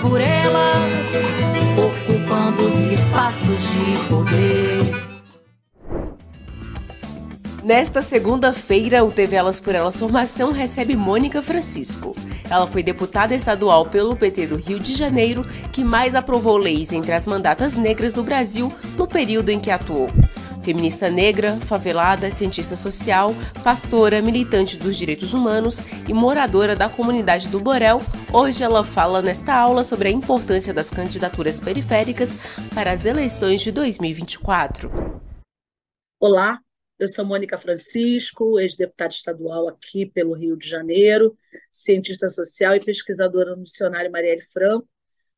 por elas, ocupando os espaços de poder. Nesta segunda-feira, o TV Elas por Elas Formação recebe Mônica Francisco. Ela foi deputada estadual pelo PT do Rio de Janeiro, que mais aprovou leis entre as mandatas negras do Brasil no período em que atuou. Feminista negra, favelada, cientista social, pastora, militante dos direitos humanos e moradora da comunidade do Borel, hoje ela fala nesta aula sobre a importância das candidaturas periféricas para as eleições de 2024. Olá, eu sou Mônica Francisco, ex-deputada estadual aqui pelo Rio de Janeiro, cientista social e pesquisadora no dicionário Marielle Franco,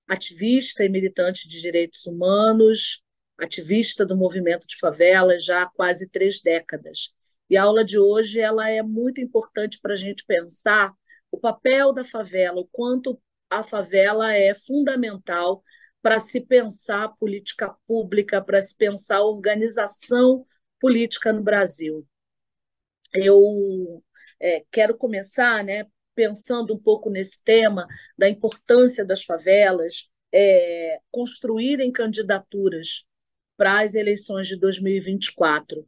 ativista e militante de direitos humanos, ativista do movimento de favelas já há quase três décadas. E a aula de hoje ela é muito importante para a gente pensar o papel da favela, o quanto a favela é fundamental para se pensar política pública, para se pensar organização política no Brasil. Eu é, quero começar né, pensando um pouco nesse tema da importância das favelas é, construírem candidaturas para as eleições de 2024.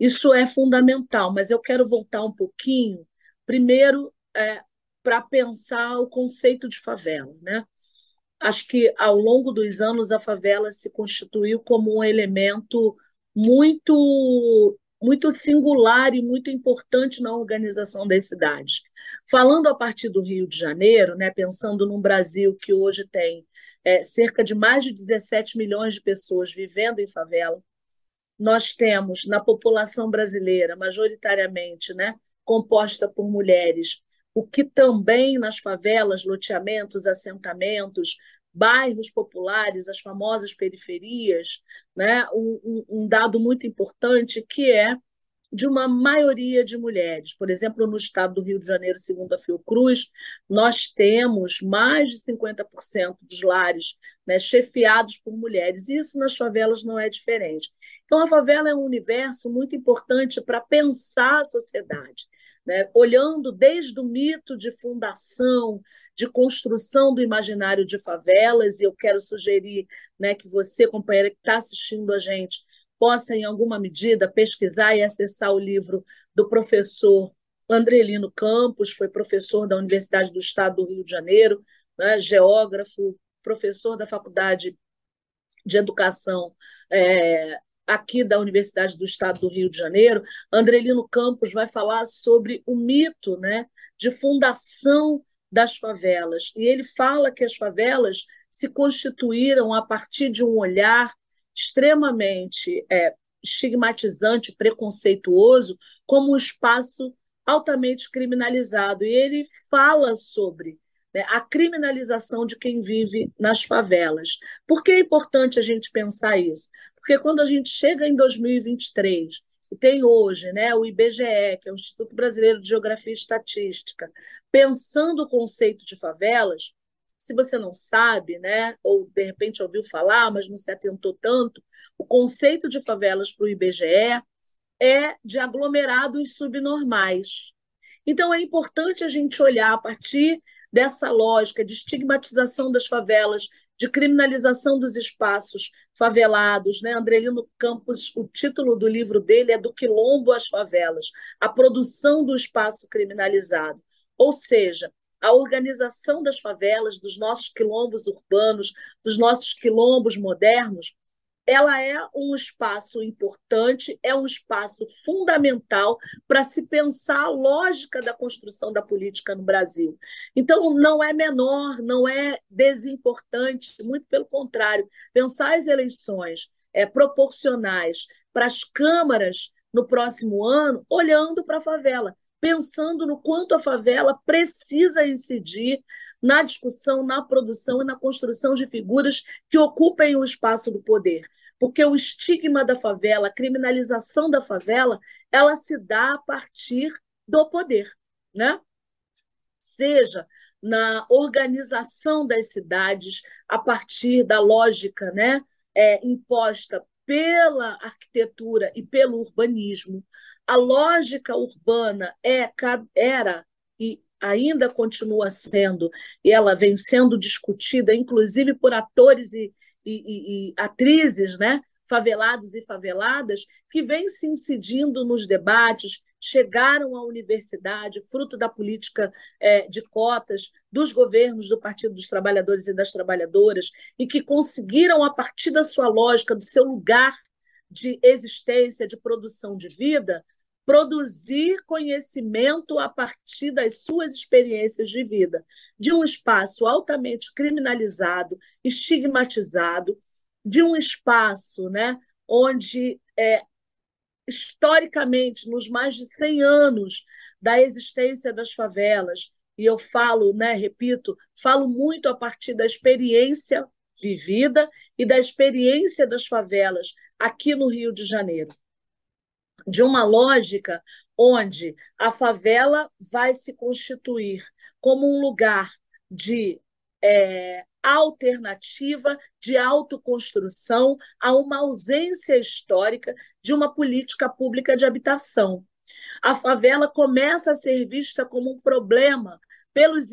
Isso é fundamental, mas eu quero voltar um pouquinho, primeiro, é, para pensar o conceito de favela. Né? Acho que, ao longo dos anos, a favela se constituiu como um elemento muito muito singular e muito importante na organização das cidades. Falando a partir do Rio de Janeiro, né, pensando num Brasil que hoje tem é, cerca de mais de 17 milhões de pessoas vivendo em favela, nós temos na população brasileira, majoritariamente né, composta por mulheres, o que também nas favelas, loteamentos, assentamentos, bairros populares, as famosas periferias, né? um, um dado muito importante que é de uma maioria de mulheres. Por exemplo, no estado do Rio de Janeiro, segundo a Fiocruz, nós temos mais de 50% dos lares né, chefiados por mulheres. Isso nas favelas não é diferente. Então, a favela é um universo muito importante para pensar a sociedade, né? olhando desde o mito de fundação, de construção do imaginário de favelas, e eu quero sugerir né, que você, companheira que está assistindo a gente, possa, em alguma medida, pesquisar e acessar o livro do professor Andrelino Campos, foi professor da Universidade do Estado do Rio de Janeiro, né, geógrafo, professor da Faculdade de Educação é, aqui da Universidade do Estado do Rio de Janeiro. Andrelino Campos vai falar sobre o mito né, de fundação das favelas. E ele fala que as favelas se constituíram a partir de um olhar extremamente é, estigmatizante, preconceituoso, como um espaço altamente criminalizado. E ele fala sobre né, a criminalização de quem vive nas favelas. Por que é importante a gente pensar isso? Porque quando a gente chega em 2023 e tem hoje né, o IBGE, que é o Instituto Brasileiro de Geografia e Estatística, pensando o conceito de favelas, se você não sabe, né, ou de repente ouviu falar, mas não se atentou tanto, o conceito de favelas para o IBGE é de aglomerados subnormais. Então, é importante a gente olhar a partir dessa lógica de estigmatização das favelas, de criminalização dos espaços favelados. Né? Andrelino Campos, o título do livro dele é Do Quilombo às Favelas, a produção do espaço criminalizado. Ou seja, a organização das favelas, dos nossos quilombos urbanos, dos nossos quilombos modernos, ela é um espaço importante, é um espaço fundamental para se pensar a lógica da construção da política no Brasil. Então, não é menor, não é desimportante, muito pelo contrário, pensar as eleições é, proporcionais para as câmaras no próximo ano, olhando para a favela, pensando no quanto a favela precisa incidir na discussão, na produção e na construção de figuras que ocupem o espaço do poder. Porque o estigma da favela, a criminalização da favela, ela se dá a partir do poder, né? Seja na organização das cidades, a partir da lógica né, é, imposta pela arquitetura e pelo urbanismo. A lógica urbana é, era e ainda continua sendo, e ela vem sendo discutida, inclusive por atores e, e, e, atrizes, né? favelados e faveladas, que vêm se incidindo nos debates, chegaram à universidade, fruto da política é, de cotas dos governos do Partido dos Trabalhadores e das Trabalhadoras, e que conseguiram, a partir da sua lógica, do seu lugar de existência, de produção de vida, produzir conhecimento a partir das suas experiências de vida, de um espaço altamente criminalizado, estigmatizado, de um espaço né, onde, é, historicamente, nos mais de 100 anos da existência das favelas, e eu falo, né, repito, falo muito a partir da experiência vivida e da experiência das favelas aqui no Rio de Janeiro de uma lógica onde a favela vai se constituir como um lugar de é, alternativa, de autoconstrução a uma ausência histórica de uma política pública de habitação. A favela começa a ser vista como um problema pelos,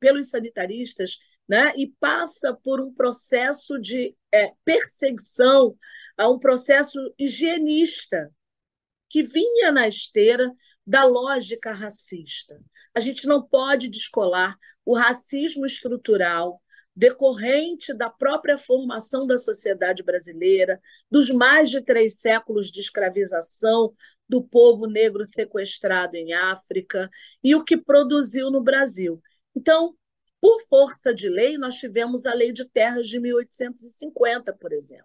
pelos sanitaristas né, e passa por um processo de é, perseguição, a um processo higienista que vinha na esteira da lógica racista. A gente não pode descolar o racismo estrutural decorrente da própria formação da sociedade brasileira, dos mais de três séculos de escravização do povo negro sequestrado em África e o que produziu no Brasil. Então, por força de lei, nós tivemos a Lei de Terras de 1850, por exemplo,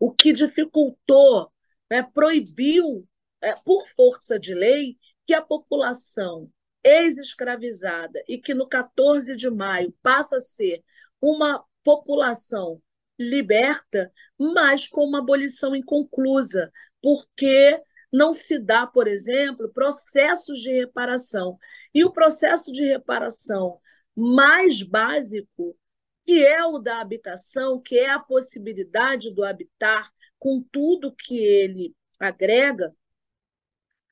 o que dificultou, né, proibiu é, por força de lei, que a população ex-escravizada e que no 14 de maio passa a ser uma população liberta, mas com uma abolição inconclusa, porque não se dá, por exemplo, processos de reparação. E o processo de reparação mais básico, que é o da habitação, que é a possibilidade do habitar com tudo que ele agrega,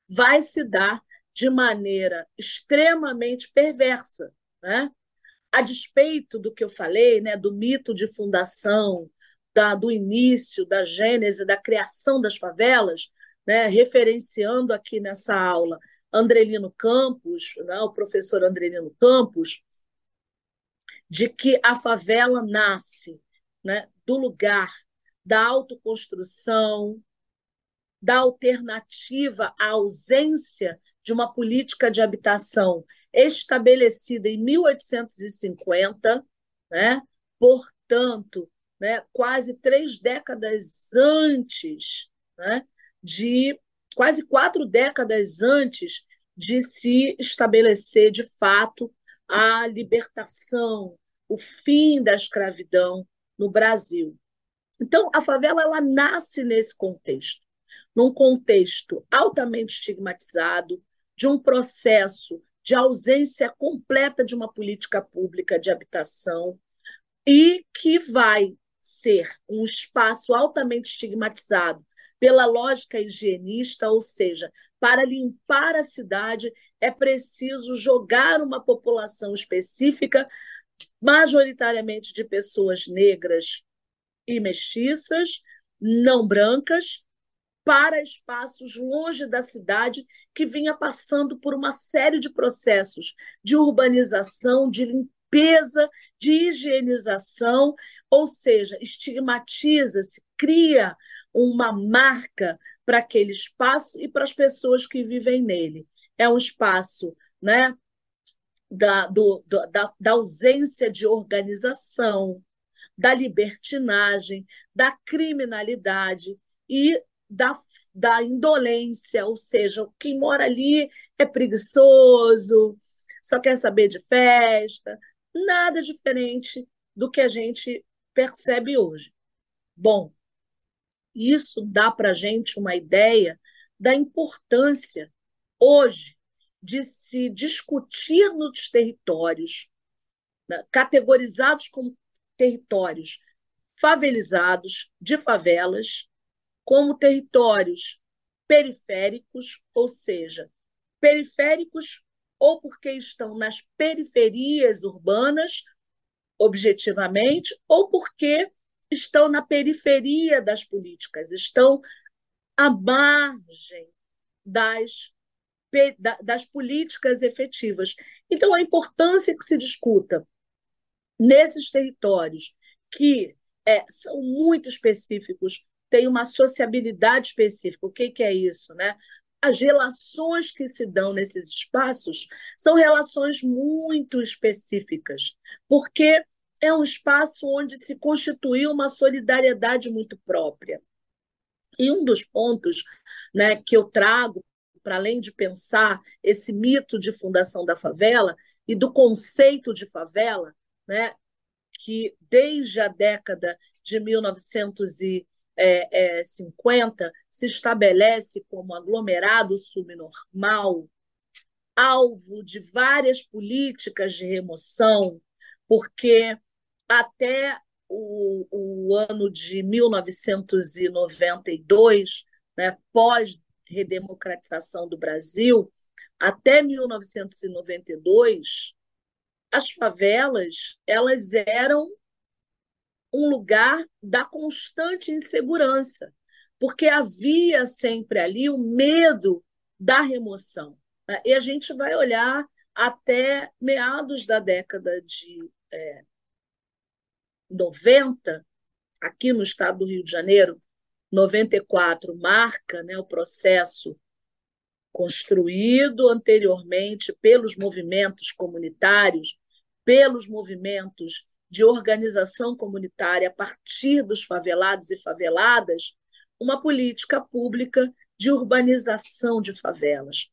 vai se dar de maneira extremamente perversa, né? A despeito do que eu falei, né, do mito de fundação, da, do início, da gênese, da criação das favelas, né, referenciando aqui nessa aula Andrelino Campos, né, o professor Andrelino Campos, de que a favela nasce né, do lugar da autoconstrução, da alternativa à ausência de uma política de habitação estabelecida em 1850, né? portanto, né, quase três décadas antes, né, de quase quatro décadas antes de se estabelecer de fato a libertação, o fim da escravidão no Brasil. Então, a favela ela nasce nesse contexto num contexto altamente estigmatizado, de um processo de ausência completa de uma política pública de habitação e que vai ser um espaço altamente estigmatizado pela lógica higienista, ou seja, para limpar a cidade é preciso jogar uma população específica majoritariamente de pessoas negras e mestiças, não brancas, para espaços longe da cidade que vinha passando por uma série de processos de urbanização, de limpeza, de higienização, ou seja, estigmatiza-se, cria uma marca para aquele espaço e para as pessoas que vivem nele. É um espaço né, da, do, da, da ausência de organização, da libertinagem, da criminalidade e da, da indolência, ou seja, quem mora ali é preguiçoso, só quer saber de festa, nada diferente do que a gente percebe hoje. Bom, isso dá para a gente uma ideia da importância hoje de se discutir nos territórios, né, categorizados como territórios favelizados, de favelas, como territórios periféricos, ou seja, periféricos ou porque estão nas periferias urbanas, objetivamente, ou porque estão na periferia das políticas, estão à margem das das políticas efetivas. Então, a importância que se discuta nesses territórios que é, são muito específicos, têm uma sociabilidade específica. O que, que é isso? Né? As relações que se dão nesses espaços são relações muito específicas, porque é um espaço onde se constituiu uma solidariedade muito própria. E um dos pontos né, que eu trago para além de pensar esse mito de fundação da favela e do conceito de favela, né, que desde a década de 1950 se estabelece como aglomerado subnormal, alvo de várias políticas de remoção, porque até o, o ano de 1992, né, pós redemocratização do Brasil, até 1992, as favelas elas eram um lugar da constante insegurança, porque havia sempre ali o medo da remoção. Né? E a gente vai olhar até meados da década de é, 90, aqui no estado do Rio de Janeiro, 94 marca né, o processo construído anteriormente pelos movimentos comunitários, pelos movimentos de organização comunitária a partir dos favelados e faveladas, uma política pública de urbanização de favelas.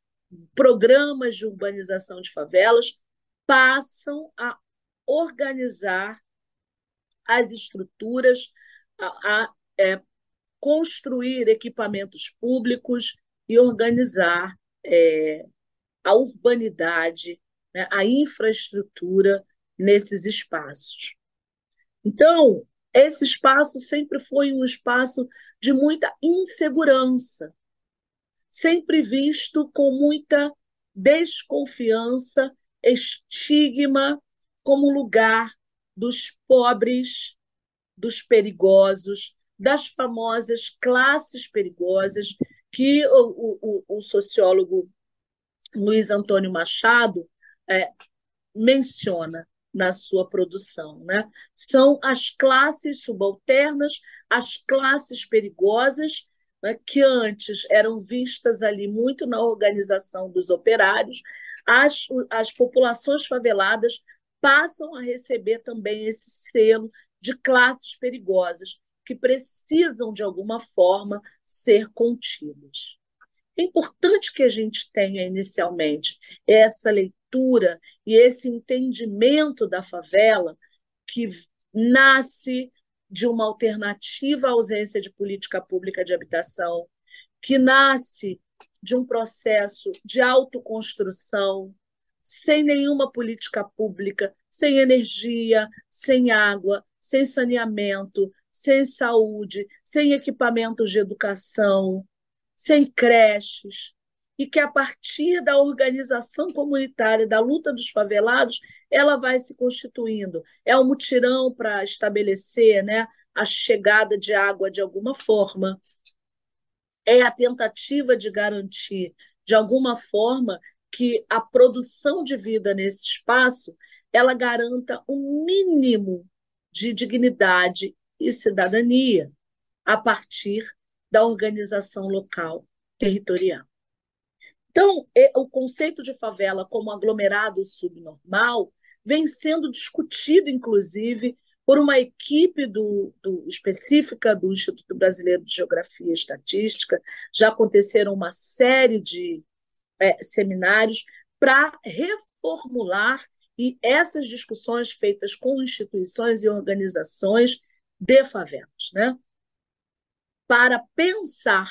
Programas de urbanização de favelas passam a organizar as estruturas, a, a é, construir equipamentos públicos e organizar é, a urbanidade, né, a infraestrutura nesses espaços. Então, esse espaço sempre foi um espaço de muita insegurança, sempre visto com muita desconfiança, estigma como lugar dos pobres, dos perigosos, das famosas classes perigosas que o, o, o sociólogo Luiz Antônio Machado é, menciona na sua produção. Né? São as classes subalternas, as classes perigosas, né, que antes eram vistas ali muito na organização dos operários, as, as populações faveladas passam a receber também esse selo de classes perigosas, que precisam, de alguma forma, ser contidas. É importante que a gente tenha inicialmente essa e esse entendimento da favela que nasce de uma alternativa à ausência de política pública de habitação, que nasce de um processo de autoconstrução, sem nenhuma política pública, sem energia, sem água, sem saneamento, sem saúde, sem equipamentos de educação, sem creches. E que a partir da organização comunitária, da luta dos favelados, ela vai se constituindo. É um mutirão para estabelecer né, a chegada de água de alguma forma, é a tentativa de garantir, de alguma forma, que a produção de vida nesse espaço ela garanta um mínimo de dignidade e cidadania a partir da organização local territorial. Então, o conceito de favela como aglomerado subnormal vem sendo discutido, inclusive, por uma equipe do, do, específica do Instituto Brasileiro de Geografia e Estatística. Já aconteceram uma série de é, seminários para reformular e essas discussões feitas com instituições e organizações de favelas, né? para pensar,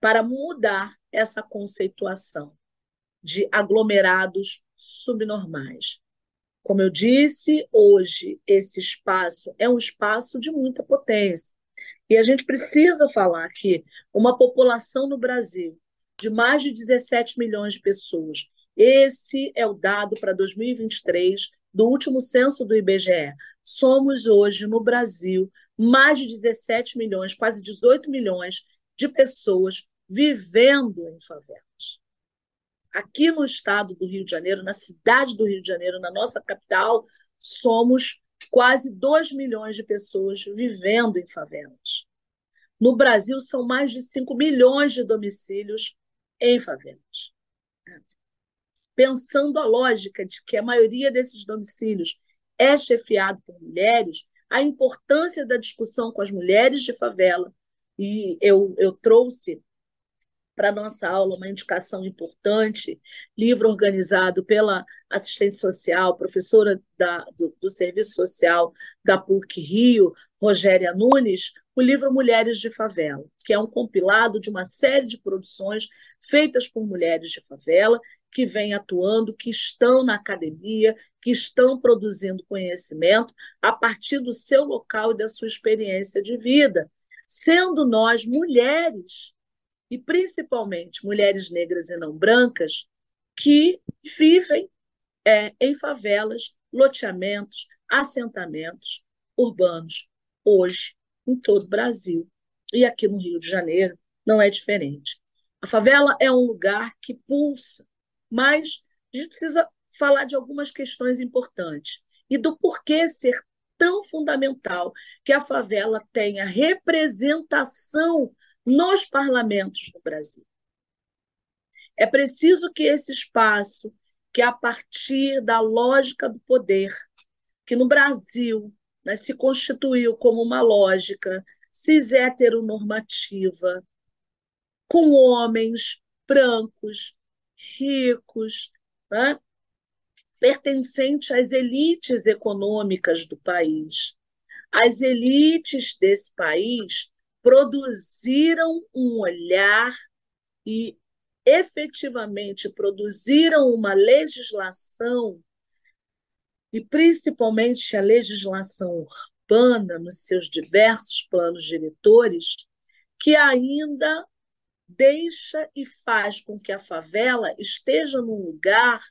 para mudar essa conceituação de aglomerados subnormais. Como eu disse, hoje esse espaço é um espaço de muita potência. E a gente precisa falar que uma população no Brasil de mais de 17 milhões de pessoas, esse é o dado para 2023 do último censo do IBGE. Somos hoje no Brasil mais de 17 milhões, quase 18 milhões de pessoas vivendo em favelas. Aqui no estado do Rio de Janeiro, na cidade do Rio de Janeiro, na nossa capital, somos quase 2 milhões de pessoas vivendo em favelas. No Brasil, são mais de 5 milhões de domicílios em favelas. Pensando a lógica de que a maioria desses domicílios é chefiado por mulheres, a importância da discussão com as mulheres de favela, e eu, eu trouxe para nossa aula uma indicação importante, livro organizado pela assistente social, professora da, do, do Serviço Social da PUC Rio, Rogéria Nunes, o livro Mulheres de Favela, que é um compilado de uma série de produções feitas por mulheres de favela que vêm atuando, que estão na academia, que estão produzindo conhecimento a partir do seu local e da sua experiência de vida, sendo nós mulheres, e principalmente mulheres negras e não brancas, que vivem é, em favelas, loteamentos, assentamentos urbanos, hoje, em todo o Brasil. E aqui no Rio de Janeiro não é diferente. A favela é um lugar que pulsa, mas a gente precisa falar de algumas questões importantes e do porquê ser tão fundamental que a favela tenha representação nos parlamentos do Brasil. É preciso que esse espaço, que a partir da lógica do poder, que no Brasil né, se constituiu como uma lógica cis heteronormativa, com homens brancos, ricos, né? Pertencente às elites econômicas do país. As elites desse país produziram um olhar e efetivamente produziram uma legislação, e principalmente a legislação urbana, nos seus diversos planos diretores, que ainda deixa e faz com que a favela esteja num lugar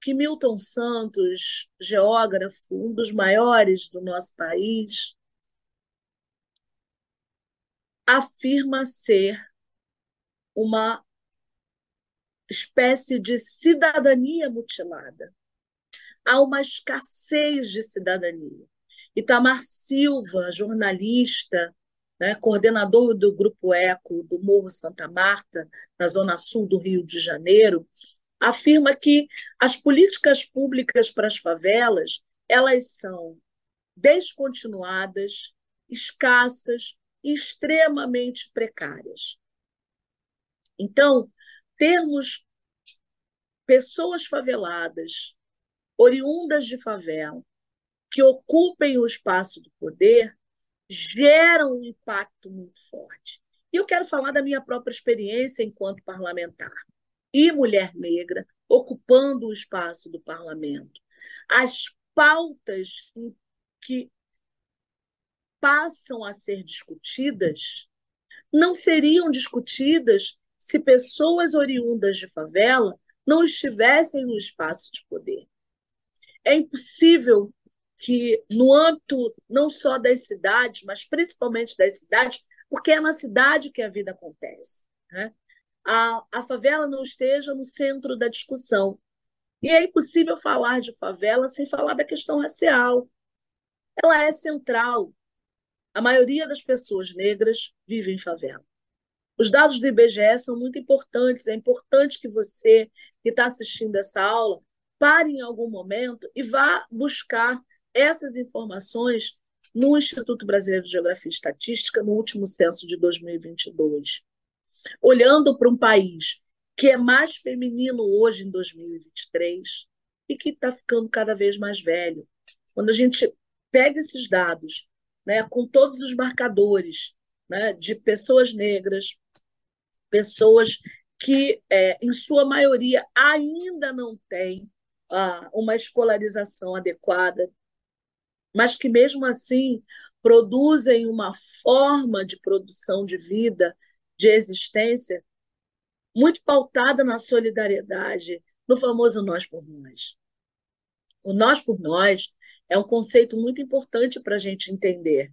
que Milton Santos, geógrafo, um dos maiores do nosso país, afirma ser uma espécie de cidadania mutilada. Há uma escassez de cidadania. Itamar Silva, jornalista, né, coordenador do Grupo Eco do Morro Santa Marta, na zona sul do Rio de Janeiro, afirma que as políticas públicas para as favelas elas são descontinuadas, escassas e extremamente precárias. Então, termos pessoas faveladas, oriundas de favela, que ocupem o espaço do poder, geram um impacto muito forte. E eu quero falar da minha própria experiência enquanto parlamentar e mulher negra ocupando o espaço do parlamento. As pautas que passam a ser discutidas não seriam discutidas se pessoas oriundas de favela não estivessem no espaço de poder. É impossível que, no âmbito não só das cidades, mas principalmente das cidades, porque é na cidade que a vida acontece, né? A, a favela não esteja no centro da discussão. E é impossível falar de favela sem falar da questão racial. Ela é central. A maioria das pessoas negras vive em favela. Os dados do IBGE são muito importantes. É importante que você, que está assistindo essa aula, pare em algum momento e vá buscar essas informações no Instituto Brasileiro de Geografia e Estatística, no último censo de 2022 olhando para um país que é mais feminino hoje em 2023 e que está ficando cada vez mais velho. Quando a gente pega esses dados, né, com todos os marcadores né, de pessoas negras, pessoas que, é, em sua maioria, ainda não têm ah, uma escolarização adequada, mas que, mesmo assim, produzem uma forma de produção de vida de existência muito pautada na solidariedade, no famoso nós por nós. O nós por nós é um conceito muito importante para a gente entender.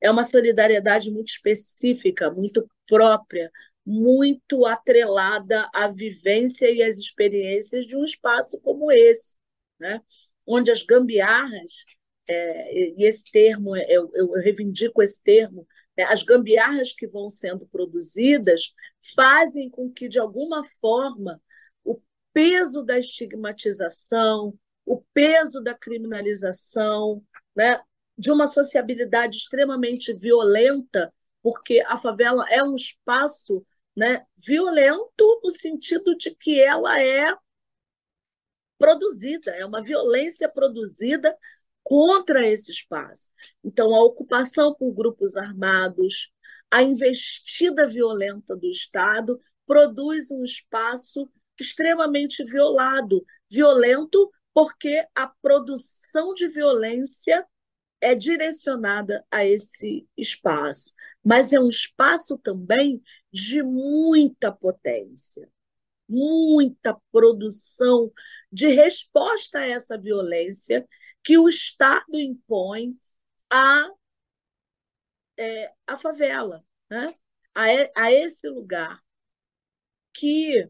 É uma solidariedade muito específica, muito própria, muito atrelada à vivência e às experiências de um espaço como esse, né? onde as gambiarras, é, e esse termo, eu, eu reivindico esse termo, as gambiarras que vão sendo produzidas fazem com que, de alguma forma, o peso da estigmatização, o peso da criminalização, né, de uma sociabilidade extremamente violenta, porque a favela é um espaço né, violento no sentido de que ela é produzida, é uma violência produzida contra esse espaço. Então, a ocupação por grupos armados, a investida violenta do Estado produz um espaço extremamente violado, violento porque a produção de violência é direcionada a esse espaço, mas é um espaço também de muita potência, muita produção de resposta a essa violência que o Estado impõe a, é, a favela, né? a, a esse lugar que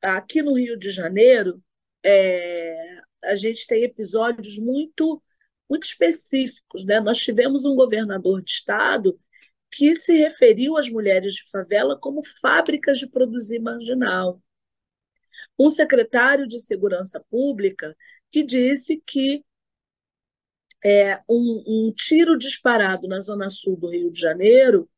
aqui no Rio de Janeiro é, a gente tem episódios muito muito específicos, né? Nós tivemos um governador de estado que se referiu às mulheres de favela como fábricas de produzir marginal. Um secretário de Segurança Pública que disse que é, um, um tiro disparado na zona sul do Rio de Janeiro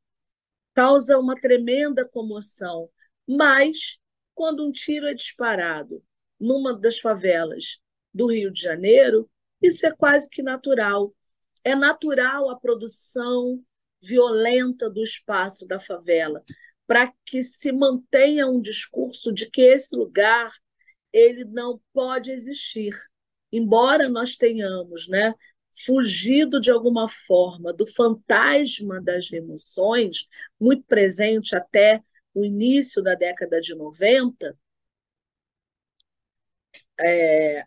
causa uma tremenda comoção, mas quando um tiro é disparado numa das favelas do Rio de Janeiro, isso é quase que natural. É natural a produção violenta do espaço da favela, para que se mantenha um discurso de que esse lugar ele não pode existir. Embora nós tenhamos né, fugido de alguma forma do fantasma das remoções, muito presente até o início da década de 90, é,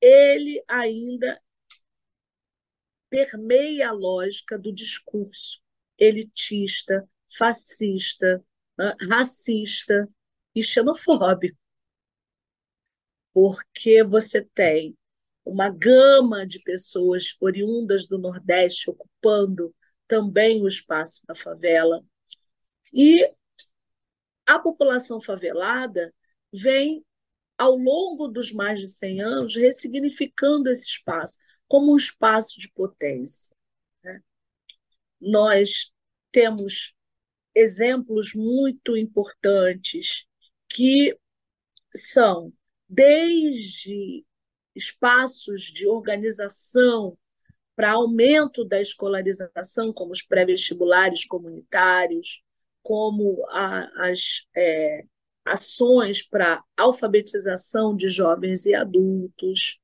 ele ainda permeia a lógica do discurso elitista, fascista, racista e xenofóbico. Porque você tem uma gama de pessoas oriundas do Nordeste ocupando também o espaço da favela. E a população favelada vem, ao longo dos mais de 100 anos, ressignificando esse espaço como um espaço de potência. Né? Nós temos exemplos muito importantes que são desde espaços de organização para aumento da escolarização, como os pré-vestibulares comunitários, como a, as é, ações para alfabetização de jovens e adultos,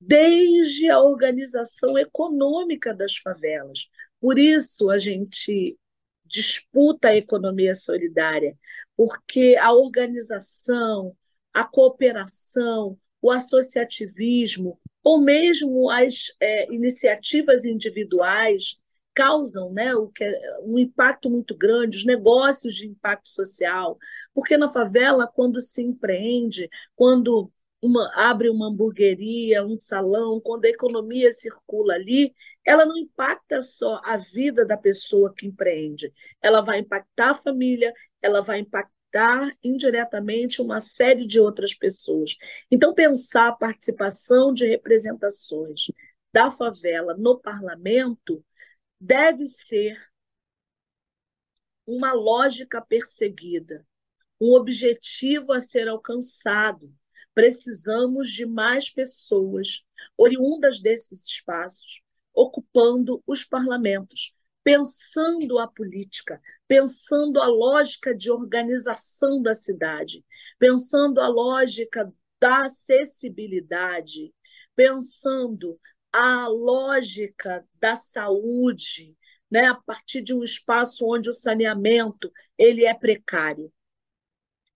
desde a organização econômica das favelas. Por isso, a gente disputa a economia solidária, porque a organização, a cooperação, o associativismo, ou mesmo as é, iniciativas individuais causam né, o que é, um impacto muito grande, os negócios de impacto social, porque na favela, quando se empreende, quando uma, abre uma hamburgueria, um salão, quando a economia circula ali, ela não impacta só a vida da pessoa que empreende, ela vai impactar a família, ela vai impactar indiretamente uma série de outras pessoas. Então, pensar a participação de representações da favela no parlamento deve ser uma lógica perseguida, um objetivo a ser alcançado. Precisamos de mais pessoas oriundas desses espaços ocupando os parlamentos, pensando a política, pensando a lógica de organização da cidade, pensando a lógica da acessibilidade, pensando a lógica da saúde, né, a partir de um espaço onde o saneamento ele é precário.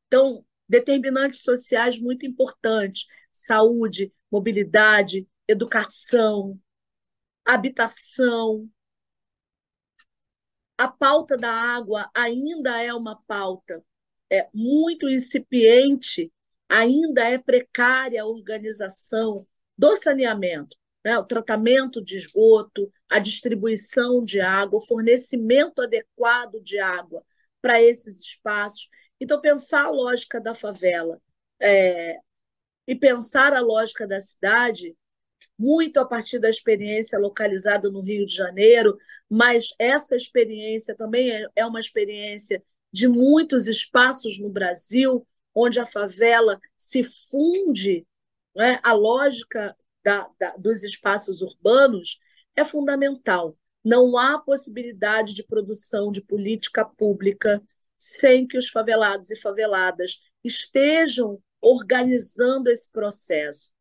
Então, determinantes sociais muito importantes: saúde, mobilidade, educação, habitação. A pauta da água ainda é uma pauta é, muito incipiente, ainda é precária a organização do saneamento, né? o tratamento de esgoto, a distribuição de água, o fornecimento adequado de água para esses espaços. Então, pensar a lógica da favela é, e pensar a lógica da cidade muito a partir da experiência localizada no Rio de Janeiro, mas essa experiência também é, é uma experiência de muitos espaços no Brasil, onde a favela se funde, né? a lógica da, da, dos espaços urbanos é fundamental. Não há possibilidade de produção de política pública sem que os favelados e faveladas estejam organizando esse processo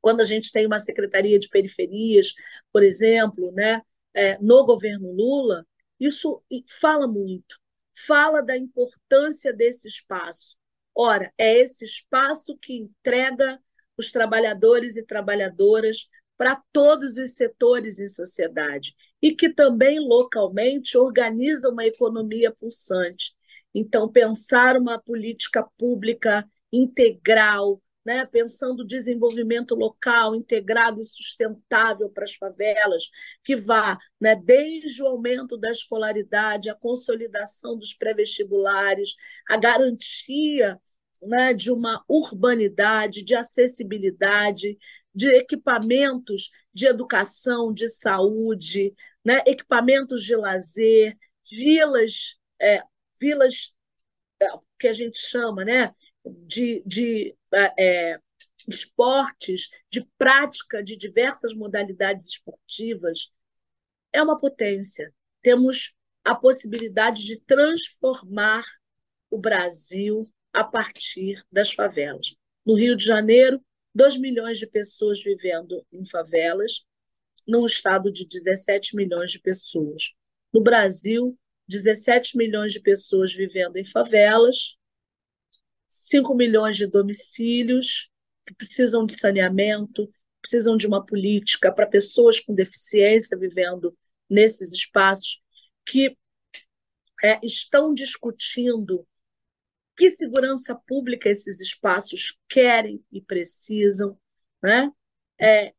quando a gente tem uma secretaria de periferias, por exemplo, né, é, no governo Lula, isso fala muito, fala da importância desse espaço. Ora, é esse espaço que entrega os trabalhadores e trabalhadoras para todos os setores em sociedade e que também localmente organiza uma economia pulsante. Então, pensar uma política pública integral, né, pensando desenvolvimento local integrado e sustentável para as favelas, que vá né, desde o aumento da escolaridade, a consolidação dos pré-vestibulares, a garantia né, de uma urbanidade, de acessibilidade, de equipamentos de educação, de saúde, né, equipamentos de lazer, vilas, é, vilas é, que a gente chama, né, de, de é, esportes, de prática de diversas modalidades esportivas, é uma potência. Temos a possibilidade de transformar o Brasil a partir das favelas. No Rio de Janeiro, 2 milhões de pessoas vivendo em favelas, num estado de 17 milhões de pessoas. No Brasil, 17 milhões de pessoas vivendo em favelas, 5 milhões de domicílios que precisam de saneamento, precisam de uma política para pessoas com deficiência vivendo nesses espaços que é, estão discutindo que segurança pública esses espaços querem e precisam, né? É,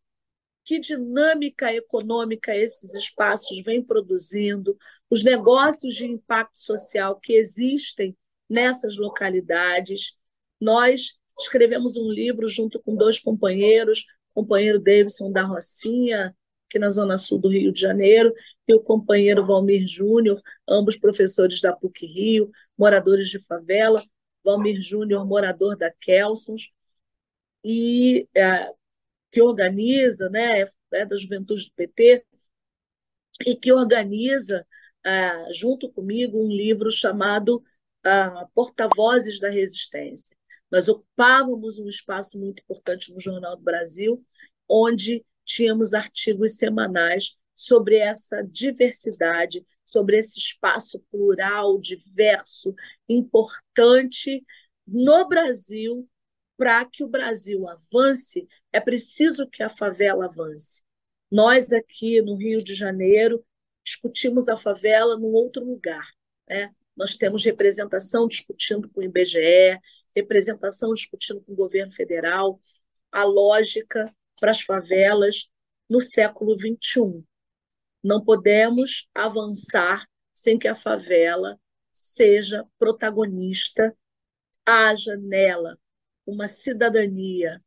que dinâmica econômica esses espaços vêm produzindo, os negócios de impacto social que existem nessas localidades. Nós escrevemos um livro junto com dois companheiros, o companheiro Davidson da Rocinha, aqui na Zona Sul do Rio de Janeiro, e o companheiro Valmir Júnior, ambos professores da PUC Rio, moradores de favela, Valmir Júnior, morador da Kelsons, e é, que organiza, né, é da juventude do PT, e que organiza, é, junto comigo, um livro chamado uh, porta-vozes da resistência. Nós ocupávamos um espaço muito importante no Jornal do Brasil, onde tínhamos artigos semanais sobre essa diversidade, sobre esse espaço plural, diverso, importante no Brasil. Para que o Brasil avance, é preciso que a favela avance. Nós aqui no Rio de Janeiro discutimos a favela num outro lugar. Né? Nós temos representação discutindo com o IBGE, representação discutindo com o governo federal, a lógica para as favelas no século XXI. Não podemos avançar sem que a favela seja protagonista, haja nela uma cidadania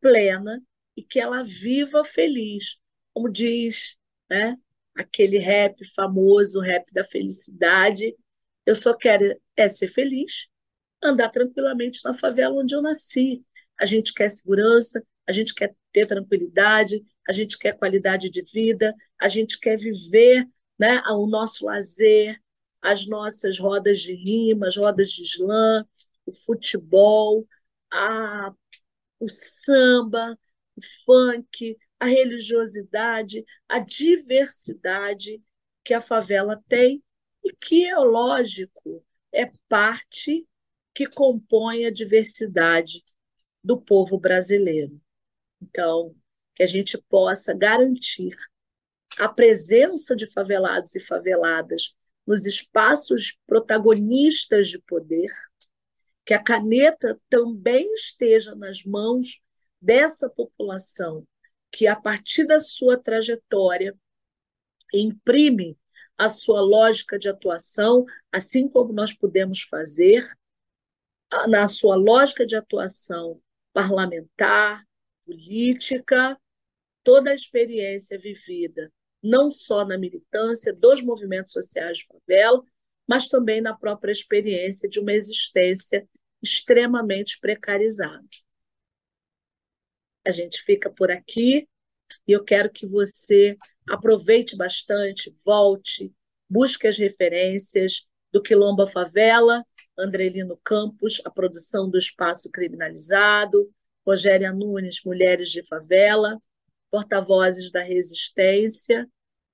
plena e que ela viva feliz, como diz né, aquele rap famoso, o rap da felicidade. Eu só quero é ser feliz, andar tranquilamente na favela onde eu nasci. A gente quer segurança, a gente quer ter tranquilidade, a gente quer qualidade de vida, a gente quer viver né, o nosso lazer, as nossas rodas de rima, as rodas de slam, o futebol, a, o samba, o funk, a religiosidade, a diversidade que a favela tem que, é lógico, é parte que compõe a diversidade do povo brasileiro. Então, que a gente possa garantir a presença de favelados e faveladas nos espaços protagonistas de poder, que a caneta também esteja nas mãos dessa população que, a partir da sua trajetória, imprime a sua lógica de atuação, assim como nós podemos fazer na sua lógica de atuação parlamentar, política, toda a experiência vivida, não só na militância dos movimentos sociais de favela, mas também na própria experiência de uma existência extremamente precarizada. A gente fica por aqui e eu quero que você aproveite bastante, volte, busque as referências do Quilomba Favela, Andrelino Campos, a produção do Espaço Criminalizado, Rogéria Nunes, Mulheres de Favela, porta-vozes da Resistência,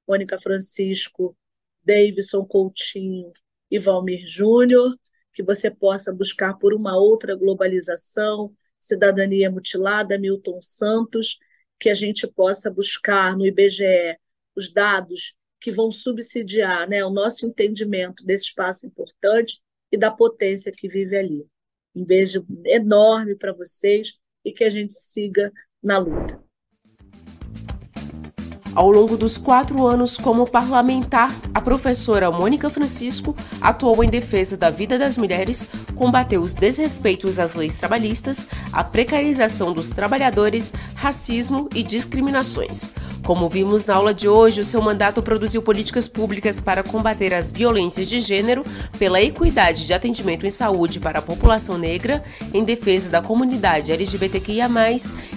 Mônica Francisco, Davidson Coutinho e Valmir Júnior, que você possa buscar por uma outra globalização, cidadania mutilada, Milton Santos, que a gente possa buscar no IBGE os dados que vão subsidiar né, o nosso entendimento desse espaço importante e da potência que vive ali. Um beijo enorme para vocês e que a gente siga na luta. Ao longo dos quatro anos como parlamentar, a professora Mônica Francisco atuou em defesa da vida das mulheres, combateu os desrespeitos às leis trabalhistas, a precarização dos trabalhadores, racismo e discriminações. Como vimos na aula de hoje, o seu mandato produziu políticas públicas para combater as violências de gênero, pela equidade de atendimento em saúde para a população negra, em defesa da comunidade LGBTQIA,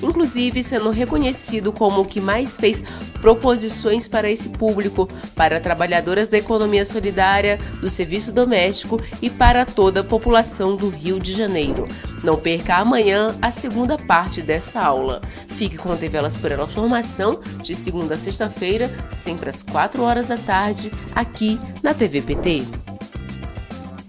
inclusive sendo reconhecido como o que mais fez proposições para esse público, para trabalhadoras da economia solidária, do serviço doméstico e para toda a população do Rio de Janeiro. Não perca amanhã a segunda parte dessa aula. Fique com a TV Elas por Elas Formação, de segunda a sexta-feira, sempre às 4 horas da tarde, aqui na TV PT.